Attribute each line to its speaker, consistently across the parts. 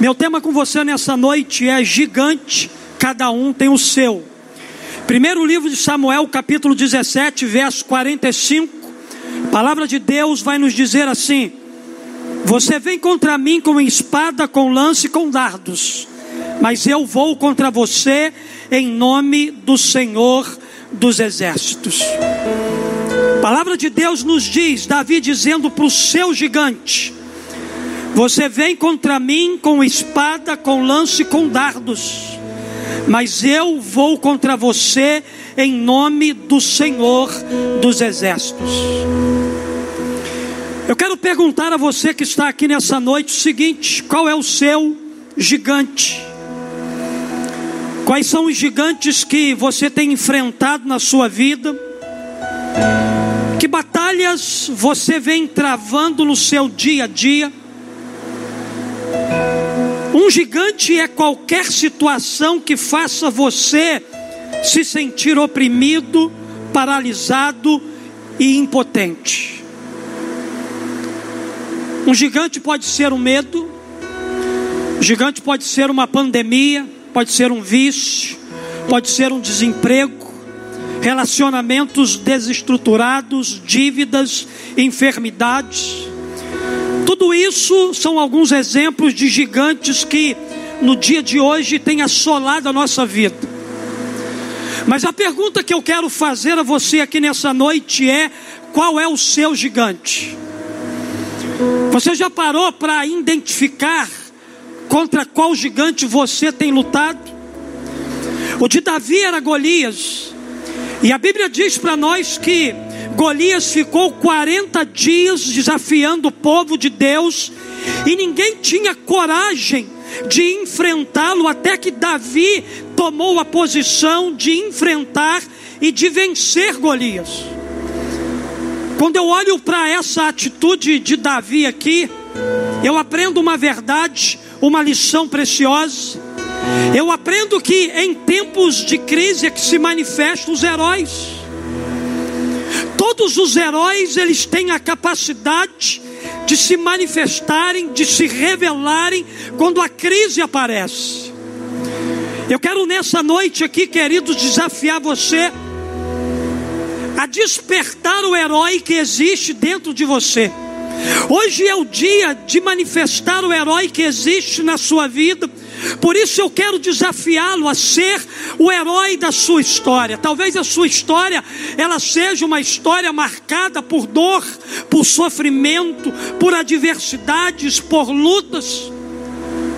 Speaker 1: Meu tema com você nessa noite é gigante, cada um tem o seu. Primeiro livro de Samuel, capítulo 17, verso 45. A palavra de Deus vai nos dizer assim: Você vem contra mim com espada, com lance e com dardos, mas eu vou contra você em nome do Senhor dos exércitos. A palavra de Deus nos diz, Davi dizendo para o seu gigante: você vem contra mim com espada, com lance, com dardos, mas eu vou contra você em nome do Senhor dos Exércitos. Eu quero perguntar a você que está aqui nessa noite o seguinte: qual é o seu gigante? Quais são os gigantes que você tem enfrentado na sua vida? Que batalhas você vem travando no seu dia a dia? Um gigante é qualquer situação que faça você se sentir oprimido, paralisado e impotente. Um gigante pode ser um medo, um gigante pode ser uma pandemia, pode ser um vício, pode ser um desemprego, relacionamentos desestruturados, dívidas, enfermidades. Tudo isso são alguns exemplos de gigantes que no dia de hoje têm assolado a nossa vida. Mas a pergunta que eu quero fazer a você aqui nessa noite é: qual é o seu gigante? Você já parou para identificar contra qual gigante você tem lutado? O de Davi era Golias, e a Bíblia diz para nós que Golias ficou 40 dias desafiando o povo de Deus e ninguém tinha coragem de enfrentá-lo até que Davi tomou a posição de enfrentar e de vencer Golias. Quando eu olho para essa atitude de Davi aqui, eu aprendo uma verdade, uma lição preciosa. Eu aprendo que em tempos de crise é que se manifestam os heróis. Todos os heróis, eles têm a capacidade de se manifestarem, de se revelarem quando a crise aparece. Eu quero nessa noite aqui, queridos, desafiar você a despertar o herói que existe dentro de você. Hoje é o dia de manifestar o herói que existe na sua vida por isso eu quero desafiá-lo a ser o herói da sua história. Talvez a sua história ela seja uma história marcada por dor, por sofrimento, por adversidades, por lutas.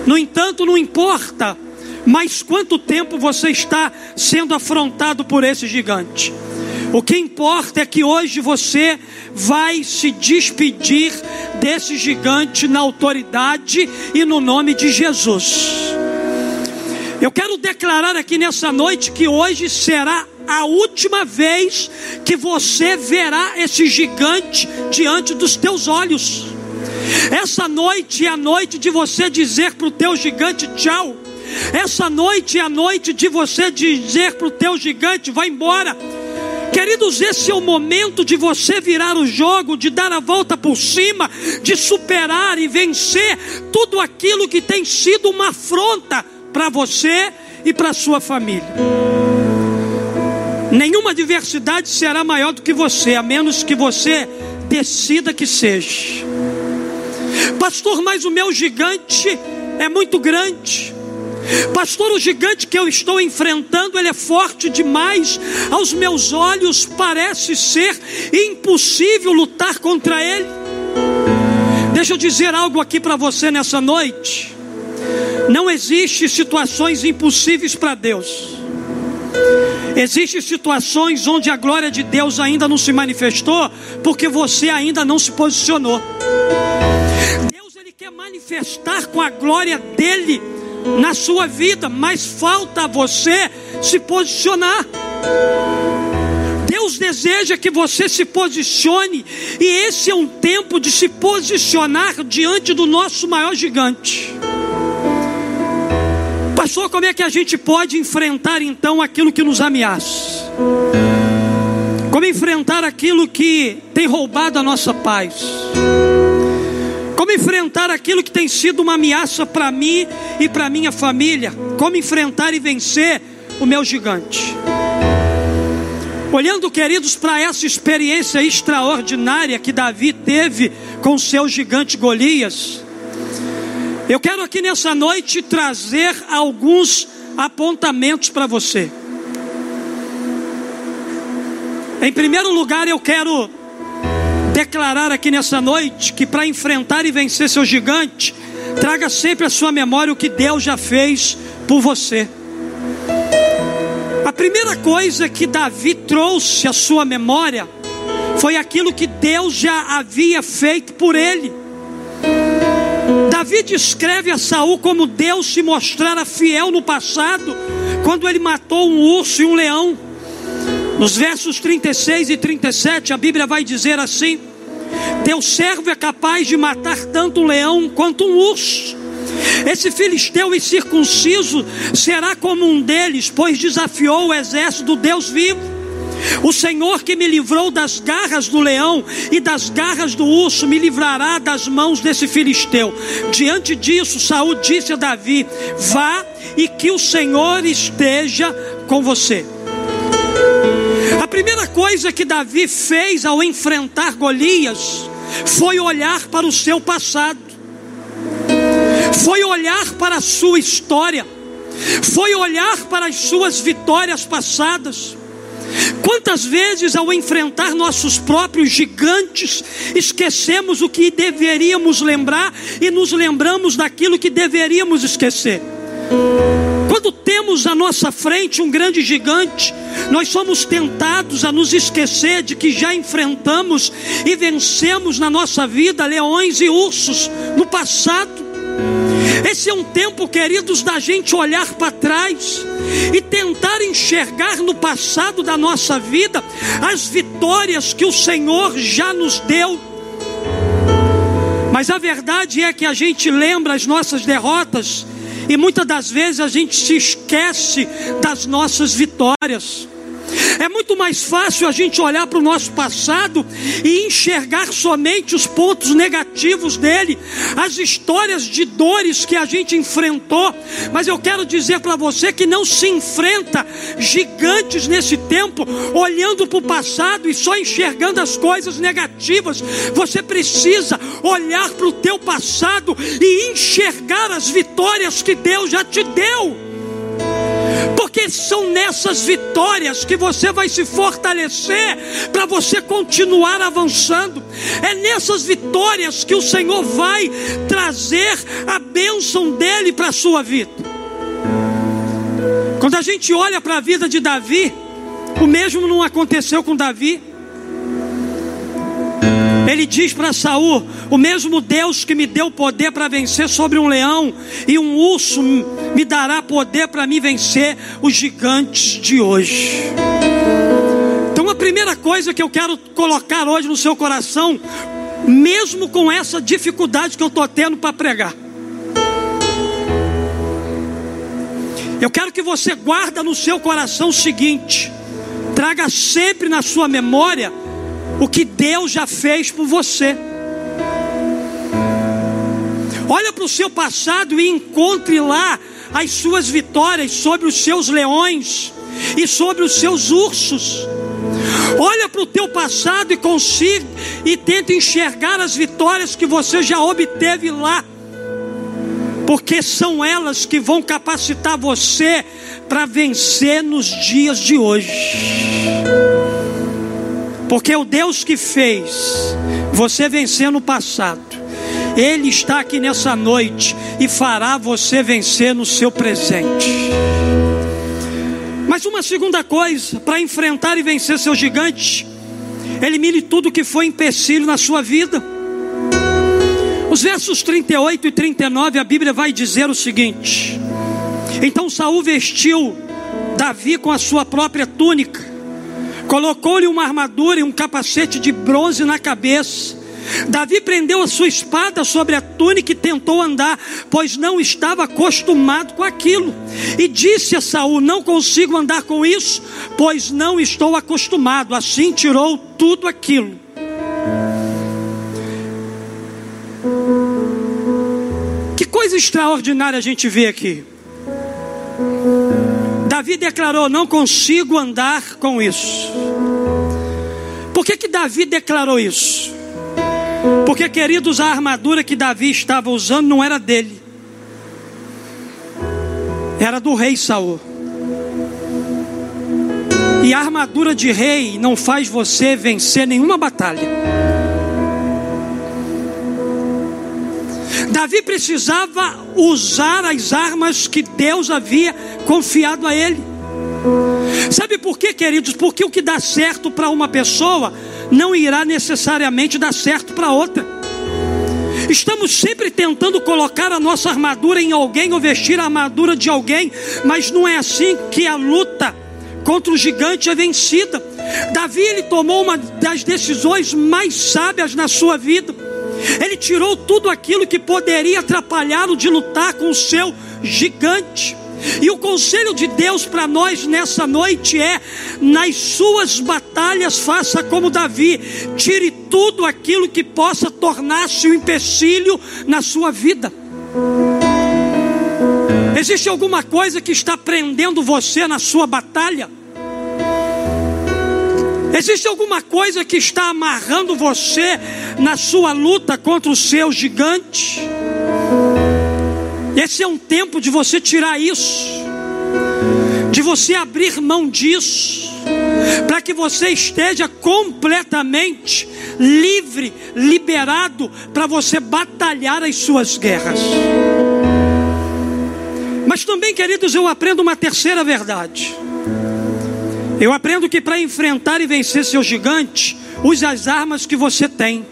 Speaker 1: No entanto, não importa mais quanto tempo você está sendo afrontado por esse gigante. O que importa é que hoje você vai se despedir desse gigante na autoridade e no nome de Jesus. Eu quero declarar aqui nessa noite que hoje será a última vez que você verá esse gigante diante dos teus olhos. Essa noite é a noite de você dizer para o teu gigante tchau. Essa noite é a noite de você dizer para o teu gigante: vai embora. Queridos, esse é o momento de você virar o jogo, de dar a volta por cima, de superar e vencer tudo aquilo que tem sido uma afronta para você e para sua família. Nenhuma adversidade será maior do que você, a menos que você decida que seja. Pastor, mas o meu gigante é muito grande. Pastor, o gigante que eu estou enfrentando, ele é forte demais. Aos meus olhos parece ser impossível lutar contra ele. Deixa eu dizer algo aqui para você nessa noite. Não existe situações impossíveis para Deus. Existem situações onde a glória de Deus ainda não se manifestou, porque você ainda não se posicionou. Deus ele quer manifestar com a glória dele na sua vida, mas falta a você se posicionar. Deus deseja que você se posicione, e esse é um tempo de se posicionar diante do nosso maior gigante. Pastor, como é que a gente pode enfrentar então aquilo que nos ameaça? Como enfrentar aquilo que tem roubado a nossa paz? Enfrentar aquilo que tem sido uma ameaça para mim e para minha família? Como enfrentar e vencer o meu gigante? Olhando, queridos, para essa experiência extraordinária que Davi teve com seu gigante Golias, eu quero aqui nessa noite trazer alguns apontamentos para você. Em primeiro lugar, eu quero declarar aqui nessa noite que para enfrentar e vencer seu gigante, traga sempre à sua memória o que Deus já fez por você. A primeira coisa que Davi trouxe à sua memória foi aquilo que Deus já havia feito por ele. Davi descreve a Saul como Deus se mostrara fiel no passado, quando ele matou um urso e um leão. Nos versos 36 e 37, a Bíblia vai dizer assim: Teu servo é capaz de matar tanto um leão quanto um urso. Esse filisteu incircunciso será como um deles, pois desafiou o exército do Deus vivo. O Senhor que me livrou das garras do leão e das garras do urso me livrará das mãos desse filisteu. Diante disso, Saul disse a Davi: Vá e que o Senhor esteja com você. A primeira coisa que Davi fez ao enfrentar Golias foi olhar para o seu passado foi olhar para a sua história, foi olhar para as suas vitórias passadas. Quantas vezes, ao enfrentar nossos próprios gigantes, esquecemos o que deveríamos lembrar e nos lembramos daquilo que deveríamos esquecer? Quando temos à nossa frente um grande gigante, nós somos tentados a nos esquecer de que já enfrentamos e vencemos na nossa vida leões e ursos no passado. Esse é um tempo, queridos, da gente olhar para trás e tentar enxergar no passado da nossa vida as vitórias que o Senhor já nos deu. Mas a verdade é que a gente lembra as nossas derrotas e muitas das vezes a gente se esquece das nossas vitórias. É muito mais fácil a gente olhar para o nosso passado e enxergar somente os pontos negativos dele, as histórias de dores que a gente enfrentou. Mas eu quero dizer para você que não se enfrenta gigantes nesse tempo olhando para o passado e só enxergando as coisas negativas. Você precisa olhar para o teu passado e enxergar as vitórias que Deus já te deu porque são nessas vitórias que você vai se fortalecer para você continuar avançando. É nessas vitórias que o Senhor vai trazer a bênção dele para a sua vida. Quando a gente olha para a vida de Davi, o mesmo não aconteceu com Davi. Ele diz para Saul: O mesmo Deus que me deu poder para vencer sobre um leão e um urso me dará poder para me vencer os gigantes de hoje. Então a primeira coisa que eu quero colocar hoje no seu coração, mesmo com essa dificuldade que eu estou tendo para pregar. Eu quero que você guarda no seu coração o seguinte: traga sempre na sua memória o que Deus já fez por você. Olha para o seu passado e encontre lá as suas vitórias sobre os seus leões e sobre os seus ursos. Olha para o teu passado e consiga e tenta enxergar as vitórias que você já obteve lá. Porque são elas que vão capacitar você para vencer nos dias de hoje. Porque o Deus que fez você vencer no passado, Ele está aqui nessa noite e fará você vencer no seu presente. Mas uma segunda coisa, para enfrentar e vencer seu gigante, elimine tudo que foi empecilho na sua vida. Os versos 38 e 39, a Bíblia vai dizer o seguinte: Então Saul vestiu Davi com a sua própria túnica colocou-lhe uma armadura e um capacete de bronze na cabeça. Davi prendeu a sua espada sobre a túnica e tentou andar, pois não estava acostumado com aquilo. E disse a Saul: Não consigo andar com isso, pois não estou acostumado. Assim tirou tudo aquilo. coisa extraordinária a gente vê aqui. Davi declarou: Não consigo andar com isso. Por que, que Davi declarou isso? Porque, queridos, a armadura que Davi estava usando não era dele, era do rei Saul. E a armadura de rei não faz você vencer nenhuma batalha. Davi precisava usar as armas que Deus havia confiado a ele. Sabe por quê, queridos? Porque o que dá certo para uma pessoa não irá necessariamente dar certo para outra. Estamos sempre tentando colocar a nossa armadura em alguém ou vestir a armadura de alguém, mas não é assim que a luta contra o gigante é vencida. Davi ele tomou uma das decisões mais sábias na sua vida. Ele tirou tudo aquilo que poderia atrapalhá-lo de lutar com o seu gigante. E o conselho de Deus para nós nessa noite é: nas suas batalhas, faça como Davi, tire tudo aquilo que possa tornar-se um empecilho na sua vida. Existe alguma coisa que está prendendo você na sua batalha? Existe alguma coisa que está amarrando você na sua luta contra o seu gigante? Esse é um tempo de você tirar isso, de você abrir mão disso, para que você esteja completamente livre, liberado, para você batalhar as suas guerras. Mas também, queridos, eu aprendo uma terceira verdade. Eu aprendo que para enfrentar e vencer seu gigante, use as armas que você tem.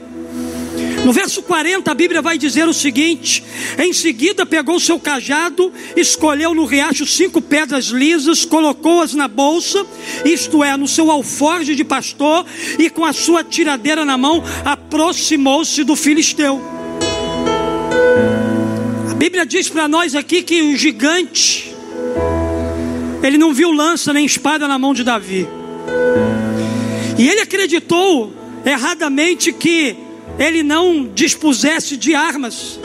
Speaker 1: No verso 40, a Bíblia vai dizer o seguinte: Em seguida, pegou seu cajado, escolheu no riacho cinco pedras lisas, colocou-as na bolsa, isto é, no seu alforje de pastor, e com a sua tiradeira na mão, aproximou-se do filisteu. Bíblia diz para nós aqui que o gigante, ele não viu lança nem espada na mão de Davi. E ele acreditou erradamente que ele não dispusesse de armas.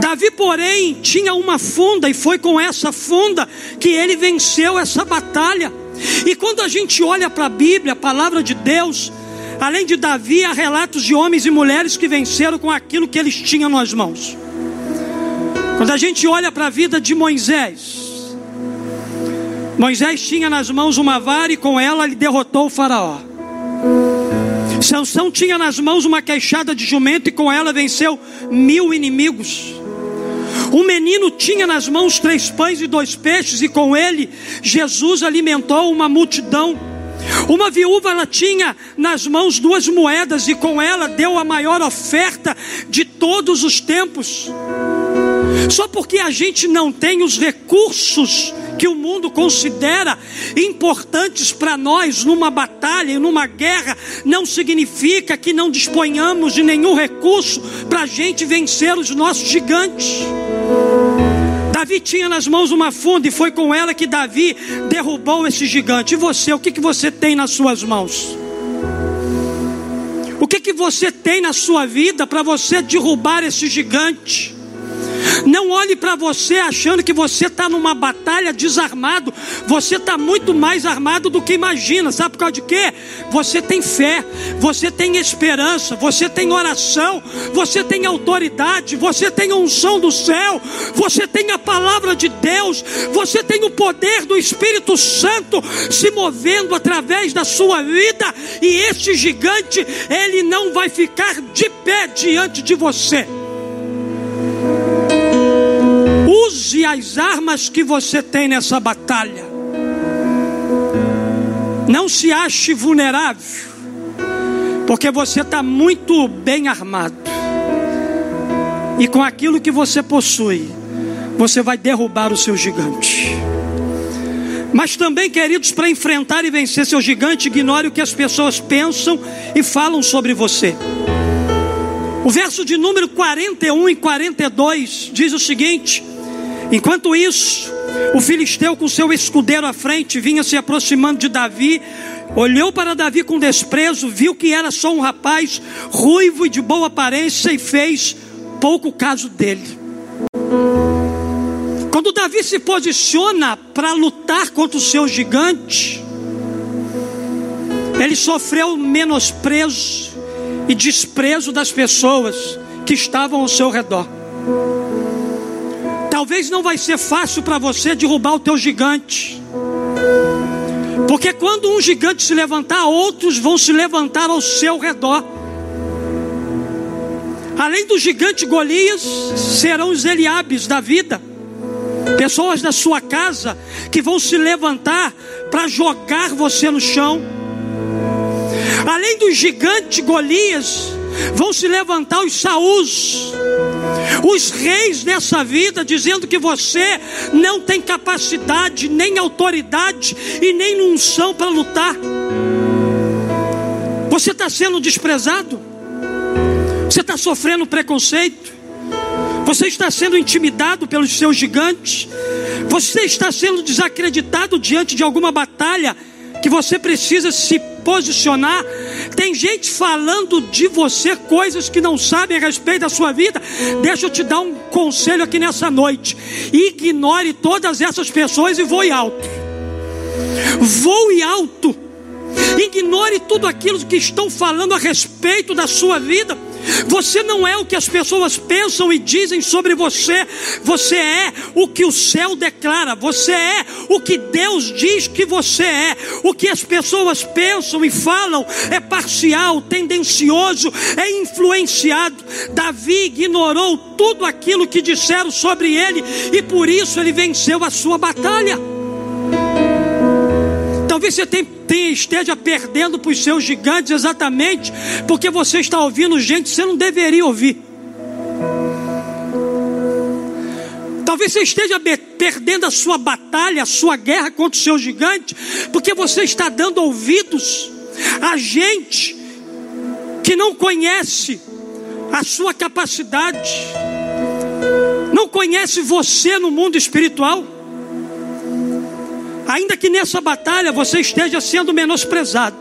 Speaker 1: Davi, porém, tinha uma funda e foi com essa funda que ele venceu essa batalha. E quando a gente olha para a Bíblia, a palavra de Deus, além de Davi, há relatos de homens e mulheres que venceram com aquilo que eles tinham nas mãos. Quando a gente olha para a vida de Moisés, Moisés tinha nas mãos uma vara e com ela ele derrotou o faraó. Sansão tinha nas mãos uma queixada de jumento e com ela venceu mil inimigos. O menino tinha nas mãos três pães e dois peixes, e com ele Jesus alimentou uma multidão. Uma viúva ela tinha nas mãos duas moedas, e com ela deu a maior oferta de todos os tempos. Só porque a gente não tem os recursos que o mundo considera importantes para nós numa batalha, numa guerra, não significa que não disponhamos de nenhum recurso para a gente vencer os nossos gigantes. Davi tinha nas mãos uma funda e foi com ela que Davi derrubou esse gigante. E você, o que, que você tem nas suas mãos? O que, que você tem na sua vida para você derrubar esse gigante? Não olhe para você achando que você está numa batalha desarmado. Você está muito mais armado do que imagina. Sabe por causa de quê? Você tem fé, você tem esperança, você tem oração, você tem autoridade, você tem a unção do céu, você tem a palavra de Deus, você tem o poder do Espírito Santo se movendo através da sua vida. E este gigante, ele não vai ficar de pé diante de você. Use as armas que você tem nessa batalha. Não se ache vulnerável, porque você está muito bem armado. E com aquilo que você possui, você vai derrubar o seu gigante. Mas também, queridos, para enfrentar e vencer seu gigante, ignore o que as pessoas pensam e falam sobre você. O verso de número 41 e 42 diz o seguinte: Enquanto isso, o filisteu com seu escudeiro à frente vinha se aproximando de Davi, olhou para Davi com desprezo, viu que era só um rapaz ruivo e de boa aparência e fez pouco caso dele. Quando Davi se posiciona para lutar contra o seu gigante, ele sofreu menosprezo e desprezo das pessoas que estavam ao seu redor. Talvez não vai ser fácil para você derrubar o teu gigante. Porque quando um gigante se levantar, outros vão se levantar ao seu redor. Além do gigante Golias, serão os Eliabes da vida. Pessoas da sua casa que vão se levantar para jogar você no chão. Além do gigante Golias, vão se levantar os Saús, os reis dessa vida, dizendo que você não tem capacidade, nem autoridade e nem unção para lutar. Você está sendo desprezado, você está sofrendo preconceito, você está sendo intimidado pelos seus gigantes, você está sendo desacreditado diante de alguma batalha que você precisa se posicionar. Tem gente falando de você coisas que não sabem a respeito da sua vida. Deixa eu te dar um conselho aqui nessa noite. Ignore todas essas pessoas e voe alto. Voe alto. Ignore tudo aquilo que estão falando a respeito da sua vida você não é o que as pessoas pensam e dizem sobre você. Você é o que o céu declara. Você é o que Deus diz que você é. O que as pessoas pensam e falam é parcial, tendencioso, é influenciado. Davi ignorou tudo aquilo que disseram sobre ele e por isso ele venceu a sua batalha. Talvez você tenha esteja perdendo para os seus gigantes exatamente porque você está ouvindo gente que você não deveria ouvir. Talvez você esteja perdendo a sua batalha, a sua guerra contra o seu gigante, porque você está dando ouvidos a gente que não conhece a sua capacidade, não conhece você no mundo espiritual. Ainda que nessa batalha você esteja sendo menosprezado.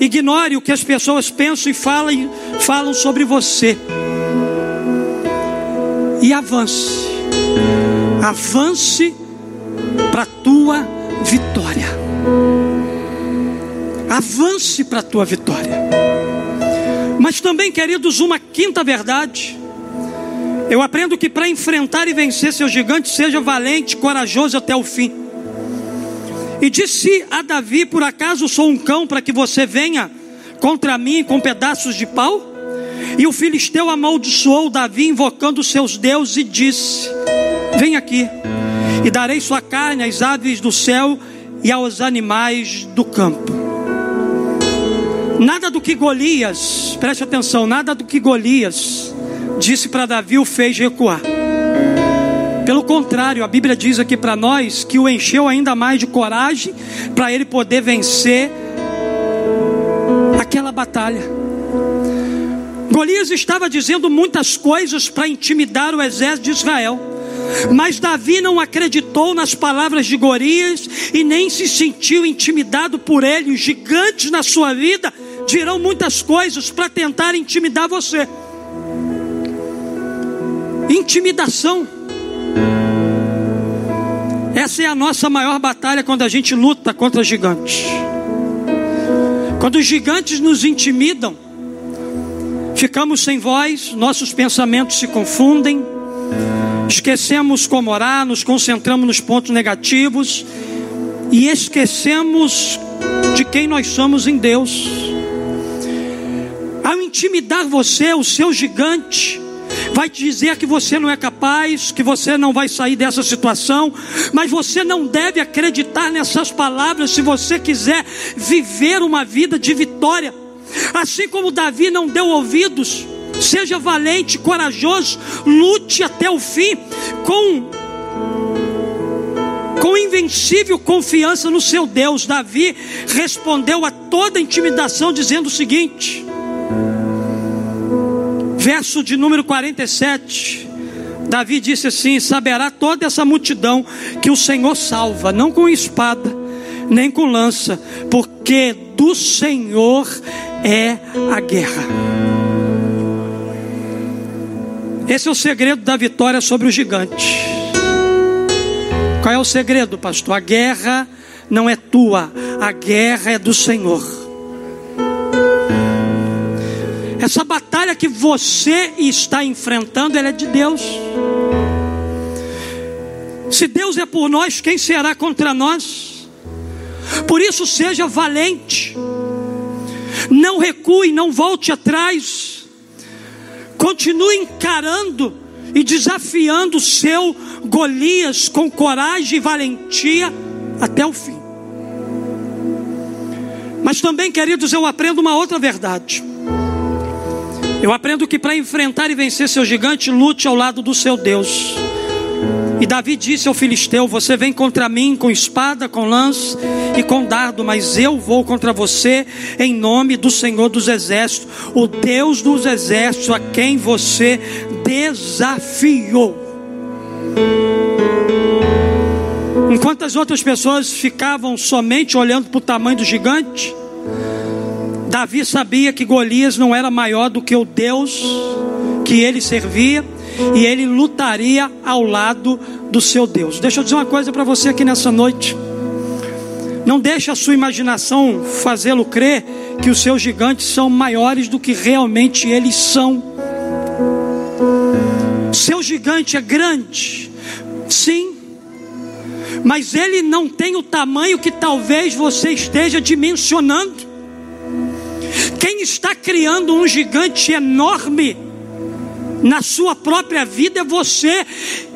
Speaker 1: Ignore o que as pessoas pensam e falam, falam sobre você. E avance. Avance para a tua vitória. Avance para a tua vitória. Mas também, queridos, uma quinta verdade. Eu aprendo que para enfrentar e vencer seu gigante, seja valente, corajoso até o fim. E disse a Davi: Por acaso sou um cão para que você venha contra mim com pedaços de pau? E o filisteu amaldiçoou Davi, invocando seus deuses, e disse: Vem aqui, e darei sua carne às aves do céu e aos animais do campo. Nada do que Golias, preste atenção, nada do que Golias disse para Davi o fez recuar. Pelo contrário, a Bíblia diz aqui para nós que o encheu ainda mais de coragem para ele poder vencer aquela batalha. Golias estava dizendo muitas coisas para intimidar o exército de Israel. Mas Davi não acreditou nas palavras de Golias e nem se sentiu intimidado por ele. Os gigantes na sua vida dirão muitas coisas para tentar intimidar você. Intimidação essa é a nossa maior batalha quando a gente luta contra gigantes. Quando os gigantes nos intimidam, ficamos sem voz, nossos pensamentos se confundem, esquecemos como orar, nos concentramos nos pontos negativos e esquecemos de quem nós somos em Deus. Ao intimidar você, o seu gigante, vai dizer que você não é capaz, que você não vai sair dessa situação, mas você não deve acreditar nessas palavras se você quiser viver uma vida de vitória. Assim como Davi não deu ouvidos, seja valente, corajoso, lute até o fim com com invencível confiança no seu Deus. Davi respondeu a toda intimidação dizendo o seguinte: verso de número 47. Davi disse assim: Saberá toda essa multidão que o Senhor salva, não com espada, nem com lança, porque do Senhor é a guerra. Esse é o segredo da vitória sobre o gigante. Qual é o segredo, pastor? A guerra não é tua, a guerra é do Senhor. Essa batalha que você está enfrentando, ela é de Deus. Se Deus é por nós, quem será contra nós? Por isso, seja valente, não recue, não volte atrás, continue encarando e desafiando o seu Golias com coragem e valentia até o fim. Mas também, queridos, eu aprendo uma outra verdade. Eu aprendo que para enfrentar e vencer seu gigante, lute ao lado do seu Deus. E Davi disse ao filisteu: Você vem contra mim com espada, com lance e com dardo, mas eu vou contra você em nome do Senhor dos Exércitos, o Deus dos Exércitos, a quem você desafiou. Enquanto as outras pessoas ficavam somente olhando para o tamanho do gigante, Davi sabia que Golias não era maior do que o Deus que ele servia e ele lutaria ao lado do seu Deus. Deixa eu dizer uma coisa para você aqui nessa noite. Não deixe a sua imaginação fazê-lo crer que os seus gigantes são maiores do que realmente eles são. Seu gigante é grande, sim, mas ele não tem o tamanho que talvez você esteja dimensionando. Quem está criando um gigante enorme na sua própria vida é você.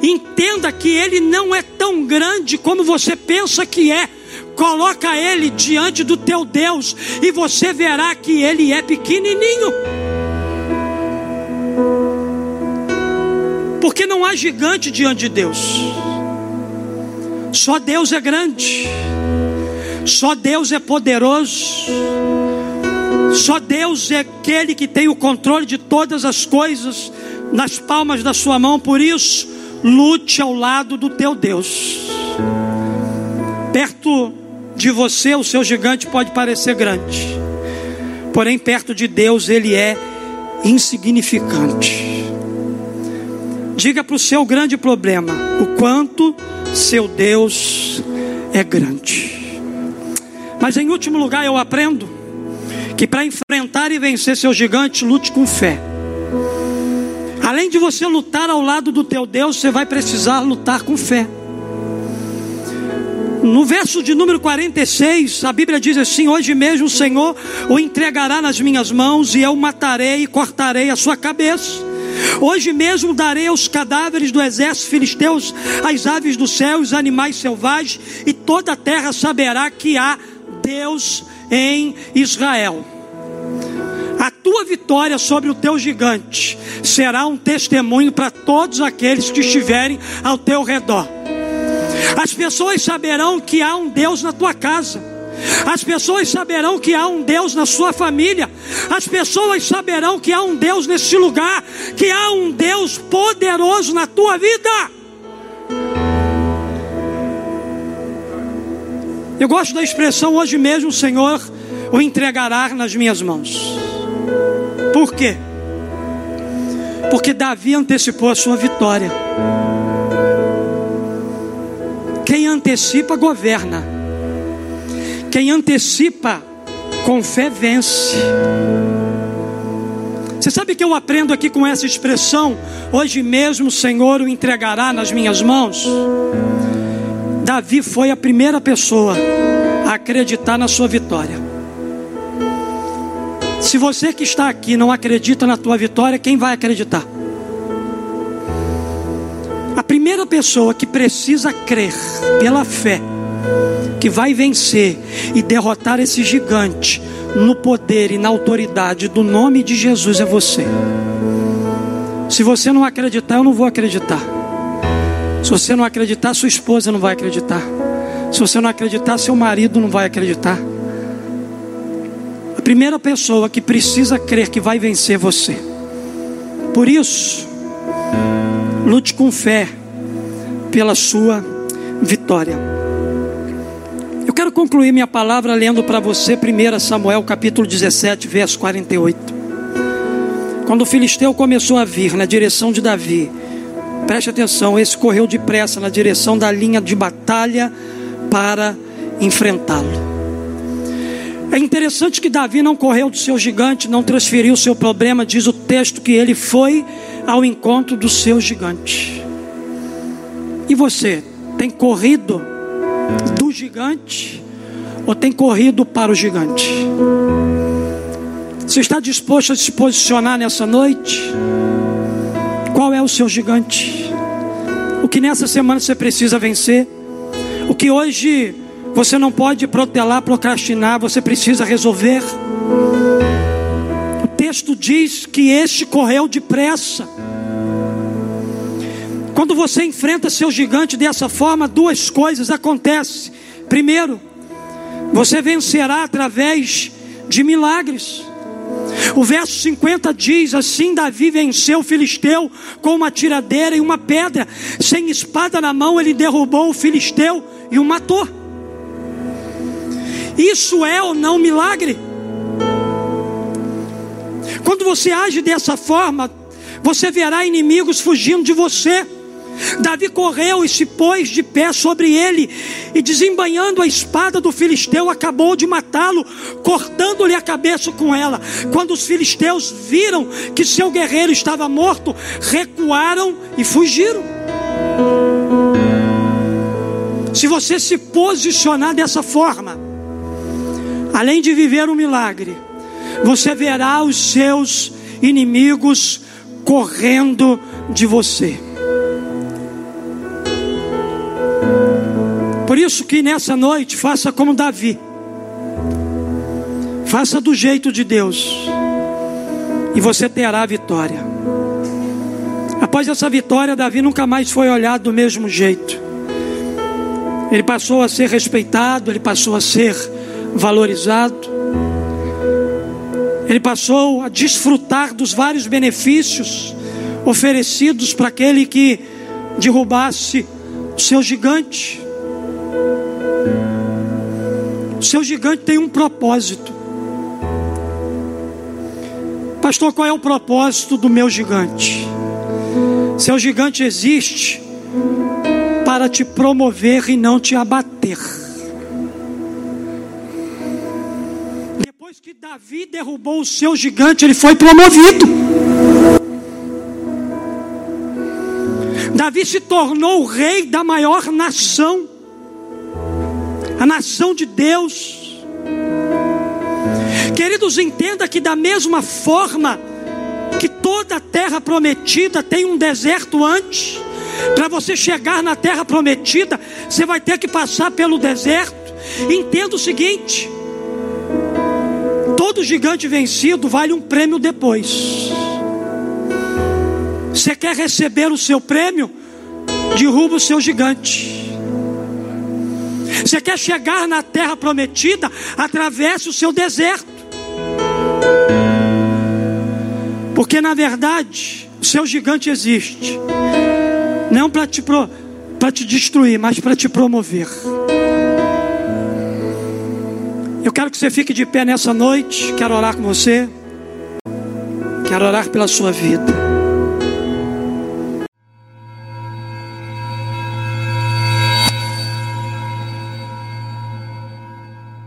Speaker 1: Entenda que ele não é tão grande como você pensa que é. Coloca ele diante do teu Deus e você verá que ele é pequenininho. Porque não há gigante diante de Deus. Só Deus é grande. Só Deus é poderoso. Só Deus é aquele que tem o controle de todas as coisas nas palmas da sua mão. Por isso, lute ao lado do teu Deus. Perto de você, o seu gigante pode parecer grande, porém, perto de Deus, ele é insignificante. Diga para o seu grande problema o quanto seu Deus é grande. Mas em último lugar, eu aprendo que para enfrentar e vencer seu gigante, lute com fé. Além de você lutar ao lado do teu Deus, você vai precisar lutar com fé. No verso de número 46, a Bíblia diz assim: Hoje mesmo o Senhor o entregará nas minhas mãos, e eu matarei e cortarei a sua cabeça. Hoje mesmo darei aos cadáveres do exército filisteus, as aves do céu, os animais selvagens, e toda a terra saberá que há Deus em Israel. A tua vitória sobre o teu gigante será um testemunho para todos aqueles que estiverem ao teu redor. As pessoas saberão que há um Deus na tua casa. As pessoas saberão que há um Deus na sua família. As pessoas saberão que há um Deus nesse lugar, que há um Deus poderoso na tua vida. Eu gosto da expressão hoje mesmo o Senhor o entregará nas minhas mãos. Por quê? Porque Davi antecipou a sua vitória. Quem antecipa, governa. Quem antecipa, com fé, vence. Você sabe que eu aprendo aqui com essa expressão? Hoje mesmo o Senhor o entregará nas minhas mãos. Davi foi a primeira pessoa a acreditar na sua vitória. Se você que está aqui não acredita na tua vitória, quem vai acreditar? A primeira pessoa que precisa crer pela fé que vai vencer e derrotar esse gigante no poder e na autoridade do nome de Jesus é você. Se você não acreditar, eu não vou acreditar. Se você não acreditar, sua esposa não vai acreditar. Se você não acreditar, seu marido não vai acreditar primeira pessoa que precisa crer que vai vencer você. Por isso, lute com fé pela sua vitória. Eu quero concluir minha palavra lendo para você 1 Samuel capítulo 17, verso 48. Quando o filisteu começou a vir na direção de Davi, preste atenção, esse correu depressa na direção da linha de batalha para enfrentá-lo. É interessante que Davi não correu do seu gigante, não transferiu o seu problema, diz o texto que ele foi ao encontro do seu gigante. E você, tem corrido do gigante ou tem corrido para o gigante? Você está disposto a se posicionar nessa noite? Qual é o seu gigante? O que nessa semana você precisa vencer? O que hoje você não pode protelar, procrastinar, você precisa resolver? O texto diz que este correu depressa. Quando você enfrenta seu gigante dessa forma, duas coisas acontecem. Primeiro, você vencerá através de milagres. O verso 50 diz: Assim Davi venceu o filisteu com uma tiradeira e uma pedra, sem espada na mão, ele derrubou o filisteu e o matou. Isso é ou não milagre? Quando você age dessa forma, você verá inimigos fugindo de você. Davi correu e se pôs de pé sobre ele, e desembanhando a espada do filisteu, acabou de matá-lo, cortando-lhe a cabeça com ela. Quando os filisteus viram que seu guerreiro estava morto, recuaram e fugiram. Se você se posicionar dessa forma, além de viver um milagre, você verá os seus inimigos correndo de você. Por isso que nessa noite faça como Davi. Faça do jeito de Deus. E você terá a vitória. Após essa vitória, Davi nunca mais foi olhado do mesmo jeito. Ele passou a ser respeitado, ele passou a ser valorizado. Ele passou a desfrutar dos vários benefícios oferecidos para aquele que derrubasse o seu gigante. O seu gigante tem um propósito. Pastor, qual é o propósito do meu gigante? Seu gigante existe para te promover e não te abater. Depois que Davi derrubou o seu gigante, ele foi promovido. Davi se tornou o rei da maior nação a nação de Deus. Queridos, entenda que da mesma forma que toda a terra prometida tem um deserto antes, para você chegar na terra prometida, você vai ter que passar pelo deserto. Entenda o seguinte: todo gigante vencido vale um prêmio depois. Você quer receber o seu prêmio? Derruba o seu gigante. Você quer chegar na terra prometida? Atravesse o seu deserto. Porque na verdade, o seu gigante existe. Não para te, te destruir, mas para te promover. Eu quero que você fique de pé nessa noite. Quero orar com você. Quero orar pela sua vida.